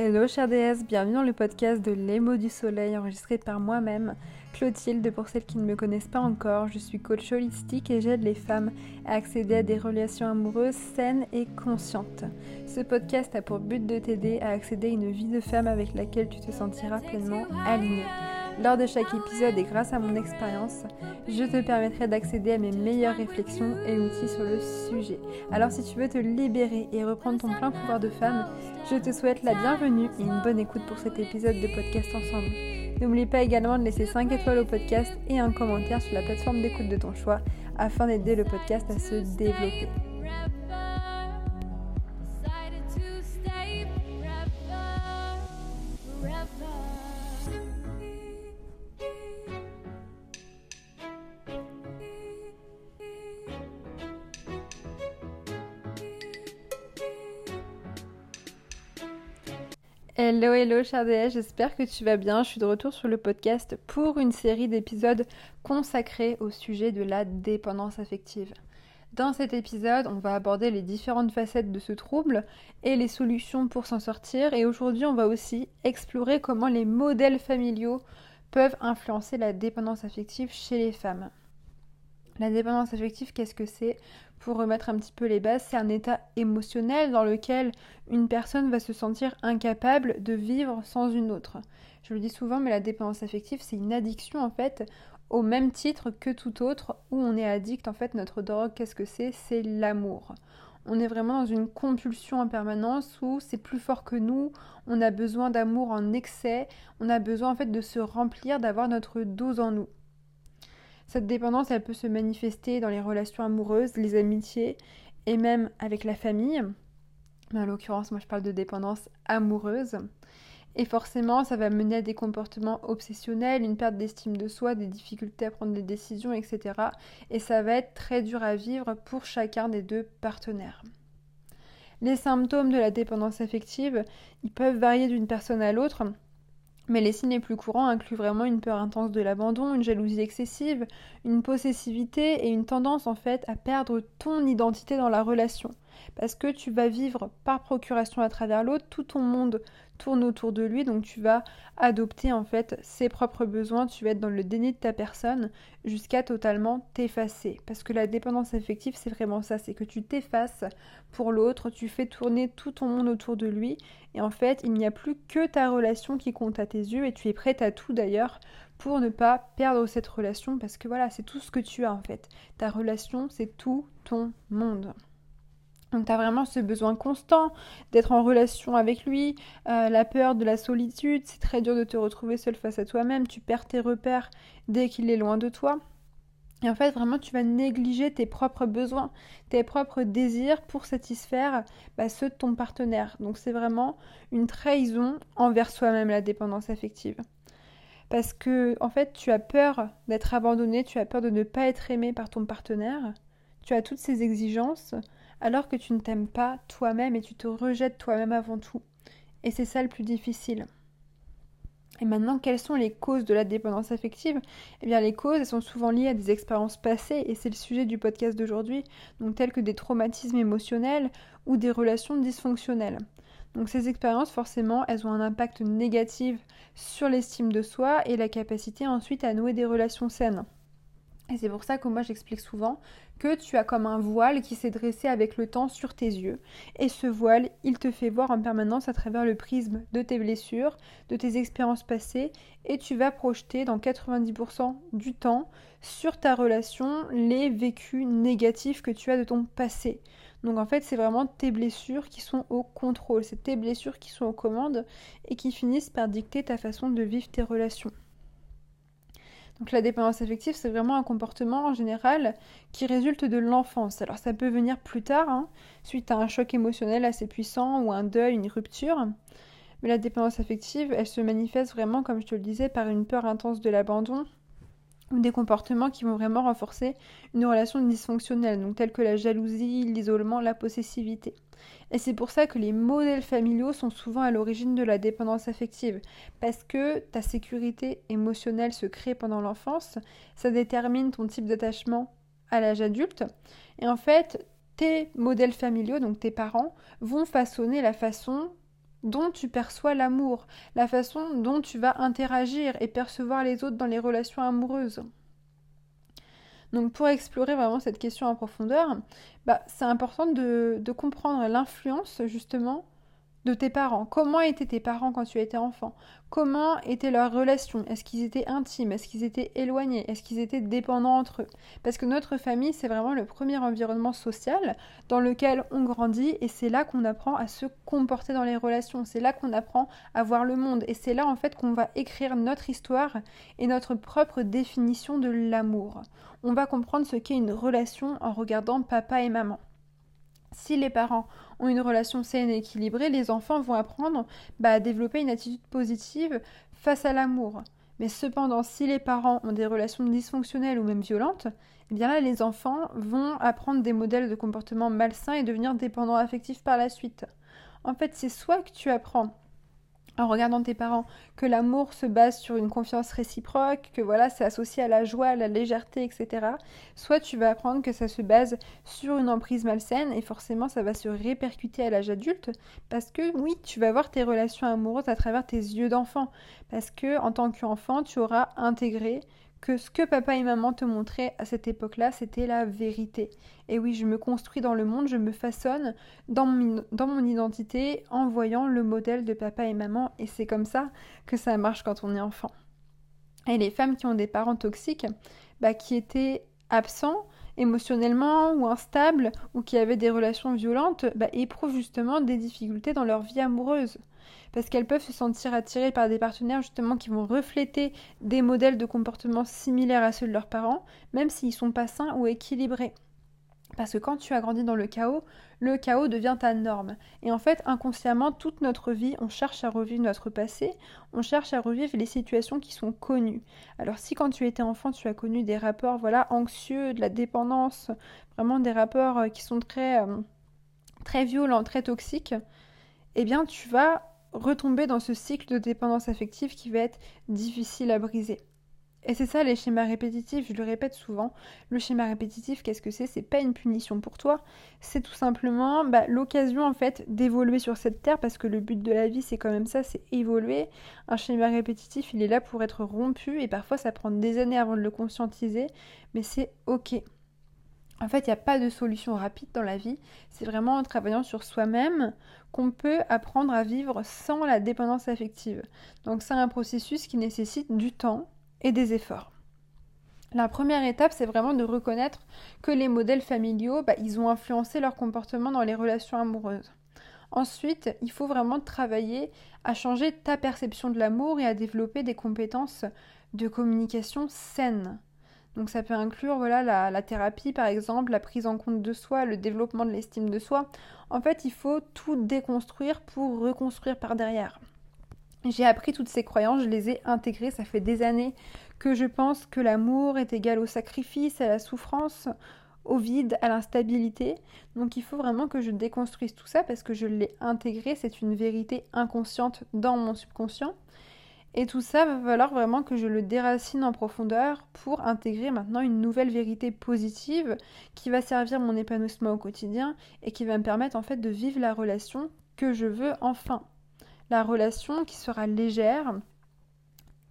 Hello chère déesse, bienvenue dans le podcast de Les mots du soleil enregistré par moi-même, Clotilde, pour celles qui ne me connaissent pas encore. Je suis coach holistique et j'aide les femmes à accéder à des relations amoureuses saines et conscientes. Ce podcast a pour but de t'aider à accéder à une vie de femme avec laquelle tu te sentiras pleinement alignée. Lors de chaque épisode et grâce à mon expérience, je te permettrai d'accéder à mes meilleures réflexions et outils sur le sujet. Alors si tu veux te libérer et reprendre ton plein pouvoir de femme, je te souhaite la bienvenue et une bonne écoute pour cet épisode de podcast ensemble. N'oublie pas également de laisser 5 étoiles au podcast et un commentaire sur la plateforme d'écoute de ton choix afin d'aider le podcast à se développer. Hello, hello, chère déesse, j'espère que tu vas bien. Je suis de retour sur le podcast pour une série d'épisodes consacrés au sujet de la dépendance affective. Dans cet épisode, on va aborder les différentes facettes de ce trouble et les solutions pour s'en sortir. Et aujourd'hui, on va aussi explorer comment les modèles familiaux peuvent influencer la dépendance affective chez les femmes. La dépendance affective, qu'est-ce que c'est Pour remettre un petit peu les bases, c'est un état émotionnel dans lequel une personne va se sentir incapable de vivre sans une autre. Je le dis souvent, mais la dépendance affective, c'est une addiction en fait, au même titre que tout autre, où on est addict en fait. Notre drogue, qu'est-ce que c'est? C'est l'amour. On est vraiment dans une compulsion en permanence où c'est plus fort que nous, on a besoin d'amour en excès, on a besoin en fait de se remplir, d'avoir notre dose en nous. Cette dépendance, elle peut se manifester dans les relations amoureuses, les amitiés et même avec la famille. En l'occurrence, moi je parle de dépendance amoureuse. Et forcément, ça va mener à des comportements obsessionnels, une perte d'estime de soi, des difficultés à prendre des décisions, etc. Et ça va être très dur à vivre pour chacun des deux partenaires. Les symptômes de la dépendance affective, ils peuvent varier d'une personne à l'autre. Mais les signes les plus courants incluent vraiment une peur intense de l'abandon, une jalousie excessive, une possessivité et une tendance en fait à perdre ton identité dans la relation. Parce que tu vas vivre par procuration à travers l'autre, tout ton monde tourne autour de lui, donc tu vas adopter en fait ses propres besoins, tu vas être dans le déni de ta personne jusqu'à totalement t'effacer. Parce que la dépendance affective, c'est vraiment ça, c'est que tu t'effaces pour l'autre, tu fais tourner tout ton monde autour de lui, et en fait, il n'y a plus que ta relation qui compte à tes yeux, et tu es prête à tout d'ailleurs pour ne pas perdre cette relation, parce que voilà, c'est tout ce que tu as en fait. Ta relation, c'est tout ton monde. Donc tu as vraiment ce besoin constant d'être en relation avec lui, euh, la peur de la solitude, c'est très dur de te retrouver seul face à toi-même, tu perds tes repères dès qu'il est loin de toi. Et en fait, vraiment, tu vas négliger tes propres besoins, tes propres désirs pour satisfaire bah, ceux de ton partenaire. Donc c'est vraiment une trahison envers soi-même, la dépendance affective. Parce que, en fait, tu as peur d'être abandonné, tu as peur de ne pas être aimé par ton partenaire, tu as toutes ces exigences, alors que tu ne t'aimes pas toi-même et tu te rejettes toi-même avant tout. Et c'est ça le plus difficile. Et maintenant, quelles sont les causes de la dépendance affective? Eh bien, les causes, elles sont souvent liées à des expériences passées, et c'est le sujet du podcast d'aujourd'hui, donc telles que des traumatismes émotionnels ou des relations dysfonctionnelles. Donc ces expériences, forcément, elles ont un impact négatif sur l'estime de soi et la capacité ensuite à nouer des relations saines. Et c'est pour ça que moi j'explique souvent que tu as comme un voile qui s'est dressé avec le temps sur tes yeux. Et ce voile, il te fait voir en permanence à travers le prisme de tes blessures, de tes expériences passées, et tu vas projeter dans 90% du temps sur ta relation les vécus négatifs que tu as de ton passé. Donc en fait, c'est vraiment tes blessures qui sont au contrôle, c'est tes blessures qui sont aux commandes et qui finissent par dicter ta façon de vivre tes relations. Donc la dépendance affective, c'est vraiment un comportement en général qui résulte de l'enfance. Alors ça peut venir plus tard, hein, suite à un choc émotionnel assez puissant ou un deuil, une rupture. Mais la dépendance affective, elle se manifeste vraiment, comme je te le disais, par une peur intense de l'abandon des comportements qui vont vraiment renforcer une relation dysfonctionnelle, donc tels que la jalousie, l'isolement, la possessivité. Et c'est pour ça que les modèles familiaux sont souvent à l'origine de la dépendance affective, parce que ta sécurité émotionnelle se crée pendant l'enfance, ça détermine ton type d'attachement à l'âge adulte, et en fait, tes modèles familiaux, donc tes parents, vont façonner la façon dont tu perçois l'amour, la façon dont tu vas interagir et percevoir les autres dans les relations amoureuses. Donc pour explorer vraiment cette question en profondeur, bah, c'est important de, de comprendre l'influence justement tes parents? Comment étaient tes parents quand tu étais enfant? Comment était leur relation? Est-ce qu'ils étaient intimes? Est-ce qu'ils étaient éloignés? Est-ce qu'ils étaient dépendants entre eux? Parce que notre famille, c'est vraiment le premier environnement social dans lequel on grandit et c'est là qu'on apprend à se comporter dans les relations. C'est là qu'on apprend à voir le monde et c'est là en fait qu'on va écrire notre histoire et notre propre définition de l'amour. On va comprendre ce qu'est une relation en regardant papa et maman. Si les parents ont une relation saine et équilibrée, les enfants vont apprendre bah, à développer une attitude positive face à l'amour. Mais cependant, si les parents ont des relations dysfonctionnelles ou même violentes, eh bien là, les enfants vont apprendre des modèles de comportement malsains et devenir dépendants affectifs par la suite. En fait, c'est soit que tu apprends en regardant tes parents que l'amour se base sur une confiance réciproque, que voilà, c'est associé à la joie, à la légèreté, etc. Soit tu vas apprendre que ça se base sur une emprise malsaine et forcément ça va se répercuter à l'âge adulte parce que oui, tu vas voir tes relations amoureuses à travers tes yeux d'enfant parce que en tant qu'enfant, tu auras intégré que ce que papa et maman te montraient à cette époque-là, c'était la vérité. Et oui, je me construis dans le monde, je me façonne dans mon, identité en voyant le modèle de papa et maman, et c'est comme ça que ça marche quand on est enfant. Et les femmes qui ont des parents toxiques, bah, qui étaient absents, émotionnellement ou instables ou qui avaient des relations violentes bah, éprouvent justement des difficultés dans leur vie amoureuse parce qu'elles peuvent se sentir attirées par des partenaires justement qui vont refléter des modèles de comportement similaires à ceux de leurs parents, même s'ils sont pas sains ou équilibrés. Parce que quand tu as grandi dans le chaos, le chaos devient ta norme. Et en fait, inconsciemment, toute notre vie, on cherche à revivre notre passé, on cherche à revivre les situations qui sont connues. Alors si quand tu étais enfant, tu as connu des rapports voilà anxieux, de la dépendance, vraiment des rapports euh, qui sont très euh, très violents, très toxiques, eh bien tu vas retomber dans ce cycle de dépendance affective qui va être difficile à briser. Et c'est ça les schémas répétitifs, je le répète souvent. Le schéma répétitif, qu'est-ce que c'est? C'est pas une punition pour toi, c'est tout simplement bah, l'occasion en fait d'évoluer sur cette terre parce que le but de la vie c'est quand même ça, c'est évoluer. Un schéma répétitif, il est là pour être rompu et parfois ça prend des années avant de le conscientiser, mais c'est ok. En fait, il n'y a pas de solution rapide dans la vie. C'est vraiment en travaillant sur soi-même qu'on peut apprendre à vivre sans la dépendance affective. Donc c'est un processus qui nécessite du temps et des efforts. La première étape, c'est vraiment de reconnaître que les modèles familiaux, bah, ils ont influencé leur comportement dans les relations amoureuses. Ensuite, il faut vraiment travailler à changer ta perception de l'amour et à développer des compétences de communication saines. Donc ça peut inclure voilà, la, thérapie par exemple, la prise en compte de soi, le développement de l'estime de soi. En fait, il faut tout déconstruire pour reconstruire par derrière. J'ai appris toutes ces croyances, je les ai intégrées, ça fait des années que je pense que l'amour est égal au sacrifice, à la souffrance, au vide, à l'instabilité. Donc il faut vraiment que je déconstruise tout ça parce que je l'ai intégré, c'est une vérité inconsciente dans mon subconscient. Et tout ça va falloir vraiment que je le déracine en profondeur pour intégrer maintenant une nouvelle vérité positive qui va servir mon épanouissement au quotidien et qui va me permettre en fait de vivre la relation que je veux enfin. La relation qui sera légère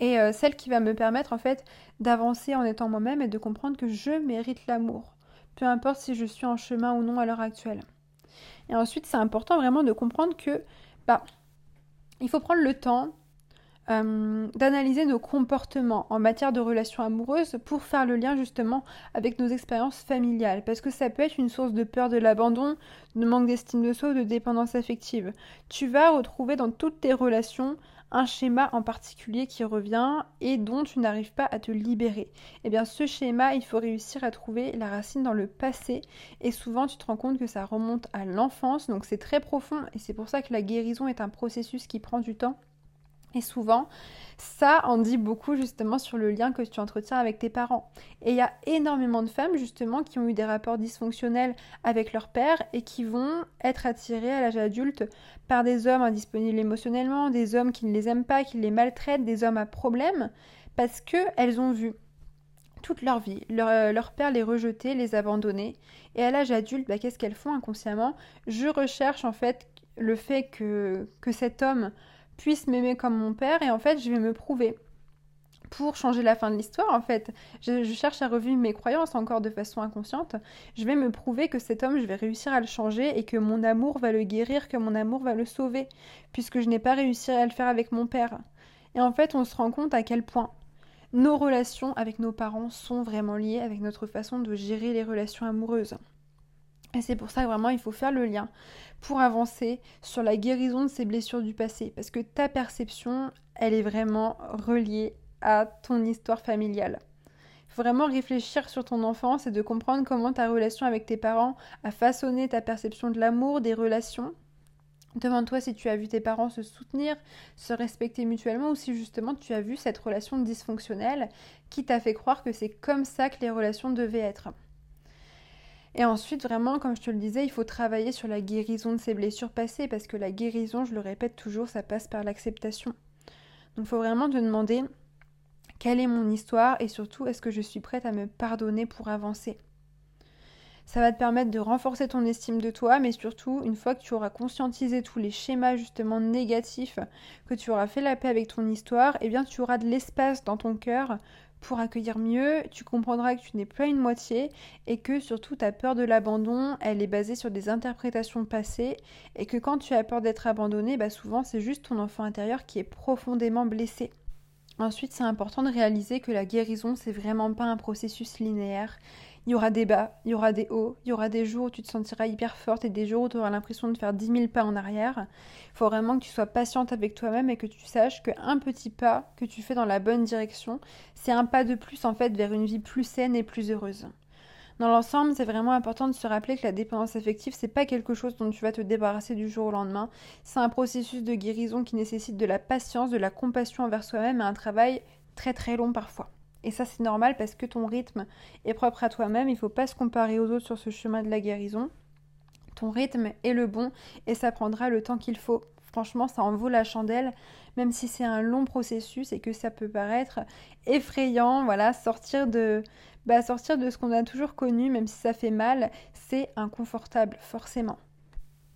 et euh, celle qui va me permettre en fait d'avancer en étant moi-même et de comprendre que je mérite l'amour, peu importe si je suis en chemin ou non à l'heure actuelle. Et ensuite, c'est important vraiment de comprendre que bah il faut prendre le temps euh, d'analyser nos comportements en matière de relations amoureuses pour faire le lien justement avec nos expériences familiales. Parce que ça peut être une source de peur de l'abandon, de manque d'estime de soi ou de dépendance affective. Tu vas retrouver dans toutes tes relations un schéma en particulier qui revient et dont tu n'arrives pas à te libérer. Et eh bien ce schéma, il faut réussir à trouver la racine dans le passé et souvent tu te rends compte que ça remonte à l'enfance, donc c'est très profond et c'est pour ça que la guérison est un processus qui prend du temps. Et souvent, ça en dit beaucoup justement sur le lien que tu entretiens avec tes parents. Et il y a énormément de femmes justement qui ont eu des rapports dysfonctionnels avec leur père et qui vont être attirées à l'âge adulte par des hommes indisponibles émotionnellement, des hommes qui ne les aiment pas, qui les maltraitent, des hommes à problème, parce qu'elles ont vu toute leur vie, leur, leur, père les rejeter, les abandonner. Et à l'âge adulte, bah, qu'est-ce qu'elles font inconsciemment? Je recherche en fait le fait que cet homme puisse m'aimer comme mon père et en fait je vais me prouver pour changer la fin de l'histoire, en fait. Je, cherche à revivre mes croyances encore de façon inconsciente. Je vais me prouver que cet homme, je vais réussir à le changer et que mon amour va le guérir, que mon amour va le sauver, puisque je n'ai pas réussi à le faire avec mon père. Et en fait, on se rend compte à quel point nos relations avec nos parents sont vraiment liées avec notre façon de gérer les relations amoureuses. Et c'est pour ça que vraiment il faut faire le lien pour avancer sur la guérison de ces blessures du passé. Parce que ta perception, elle est vraiment reliée à ton histoire familiale. Il faut vraiment réfléchir sur ton enfance et de comprendre comment ta relation avec tes parents a façonné ta perception de l'amour, des relations. Demande-toi si tu as vu tes parents se soutenir, se respecter mutuellement ou si justement tu as vu cette relation dysfonctionnelle qui t'a fait croire que c'est comme ça que les relations devaient être. Et ensuite, vraiment, comme je te le disais, il faut travailler sur la guérison de ces blessures passées parce que la guérison, je le répète toujours, ça passe par l'acceptation. Donc il faut vraiment te demander quelle est mon histoire et surtout est-ce que je suis prête à me pardonner pour avancer? Ça va te permettre de renforcer ton estime de toi, mais surtout, une fois que tu auras conscientisé tous les schémas justement négatifs, que tu auras fait la paix avec ton histoire, eh bien tu auras de l'espace dans ton cœur pour accueillir mieux, tu comprendras que tu n'es pas une moitié et que surtout ta peur de l'abandon, elle est basée sur des interprétations passées et que quand tu as peur d'être abandonné, bah souvent c'est juste ton enfant intérieur qui est profondément blessé. Ensuite, c'est important de réaliser que la guérison, c'est vraiment pas un processus linéaire. Il y aura des bas, il y aura des hauts, il y aura des jours où tu te sentiras hyper forte et des jours où tu auras l'impression de faire 10 000 pas en arrière. Il faut vraiment que tu sois patiente avec toi-même et que tu saches qu'un petit pas que tu fais dans la bonne direction, c'est un pas de plus en fait vers une vie plus saine et plus heureuse. Dans l'ensemble, c'est vraiment important de se rappeler que la dépendance affective, c'est pas quelque chose dont tu vas te débarrasser du jour au lendemain. C'est un processus de guérison qui nécessite de la patience, de la compassion envers soi-même et un travail très très long parfois. Et ça, c'est normal parce que ton rythme est propre à toi-même. Il ne faut pas se comparer aux autres sur ce chemin de la guérison. Ton rythme est le bon et ça prendra le temps qu'il faut. Franchement, ça en vaut la chandelle, même si c'est un long processus et que ça peut paraître effrayant. Voilà, sortir de, bah, sortir de ce qu'on a toujours connu, même si ça fait mal, c'est inconfortable, forcément.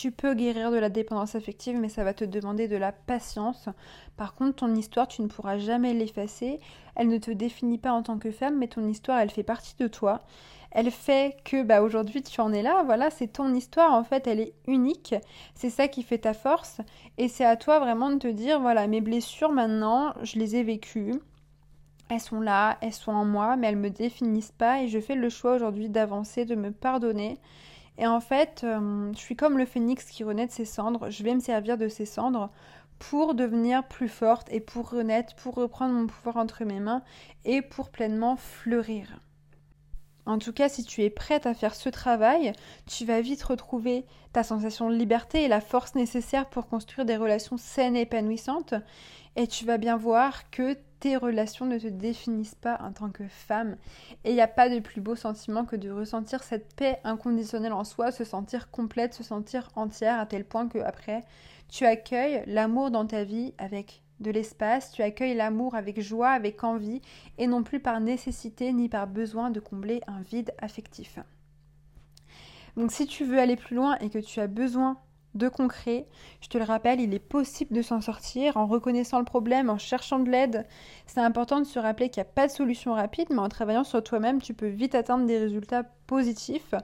Tu peux guérir de la dépendance affective, mais ça va te demander de la patience. Par contre, ton histoire, tu ne pourras jamais l'effacer. Elle ne te définit pas en tant que femme, mais ton histoire, elle fait partie de toi. Elle fait que bah, aujourd'hui tu en es là, voilà, c'est ton histoire en fait, elle est unique. C'est ça qui fait ta force. Et c'est à toi vraiment de te dire, voilà, mes blessures maintenant, je les ai vécues elles sont là, elles sont en moi, mais elles me définissent pas et je fais le choix aujourd'hui d'avancer, de me pardonner. Et en fait, euh, je suis comme le phénix qui renaît de ses cendres, je vais me servir de ses cendres pour devenir plus forte et pour renaître, pour reprendre mon pouvoir entre mes mains et pour pleinement fleurir. En tout cas, si tu es prête à faire ce travail, tu vas vite retrouver ta sensation de liberté et la force nécessaire pour construire des relations saines et épanouissantes. Et tu vas bien voir que tes relations ne te définissent pas en tant que femme. Et il n'y a pas de plus beau sentiment que de ressentir cette paix inconditionnelle en soi, se sentir complète, se sentir entière, à tel point que après, tu accueilles l'amour dans ta vie avec de l'espace, tu accueilles l'amour avec joie, avec envie, et non plus par nécessité ni par besoin de combler un vide affectif. Donc si tu veux aller plus loin et que tu as besoin de concret. Je te le rappelle, il est possible de s'en sortir en reconnaissant le problème, en cherchant de l'aide. C'est important de se rappeler qu'il n'y a pas de solution rapide, mais en travaillant sur toi-même, tu peux vite atteindre des résultats positifs.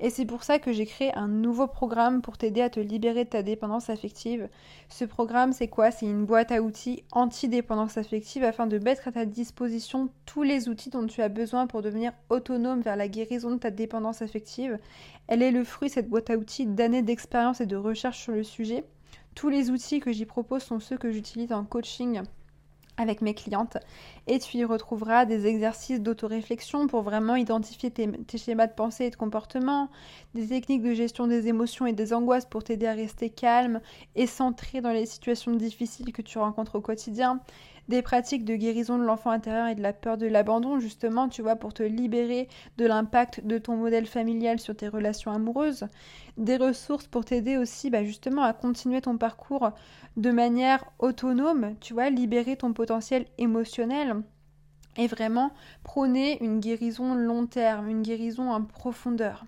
Et c'est pour ça que j'ai créé un nouveau programme pour t'aider à te libérer de ta dépendance affective. Ce programme, c'est quoi? C'est une boîte à outils anti-dépendance affective afin de mettre à ta disposition tous les outils dont tu as besoin pour devenir autonome vers la guérison de ta dépendance affective. Elle est le fruit, cette boîte à outils, d'années d'expérience et de recherche sur le sujet. Tous les outils que j'y propose sont ceux que j'utilise en coaching avec mes clientes. Et tu y retrouveras des exercices d'autoréflexion pour vraiment identifier tes, schémas de pensée et de comportement, des techniques de gestion des émotions et des angoisses pour t'aider à rester calme et centré dans les situations difficiles que tu rencontres au quotidien, des pratiques de guérison de l'enfant intérieur et de la peur de l'abandon, justement, tu vois, pour te libérer de l'impact de ton modèle familial sur tes relations amoureuses, des ressources pour t'aider aussi, bah, justement, à continuer ton parcours de manière autonome, tu vois, libérer ton potentiel émotionnel et vraiment prôner une guérison long terme, une guérison en profondeur.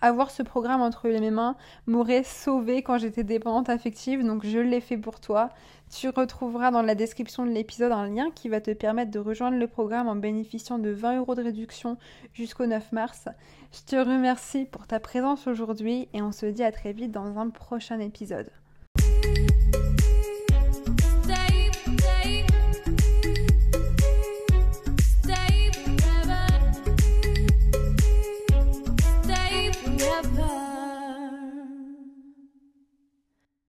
Avoir ce programme entre les mains m'aurait sauvée quand j'étais dépendante affective, donc je l'ai fait pour toi. Tu retrouveras dans la description de l'épisode un lien qui va te permettre de rejoindre le programme en bénéficiant de 20 euros de réduction jusqu'au 9 mars. Je te remercie pour ta présence aujourd'hui et on se dit à très vite dans un prochain épisode.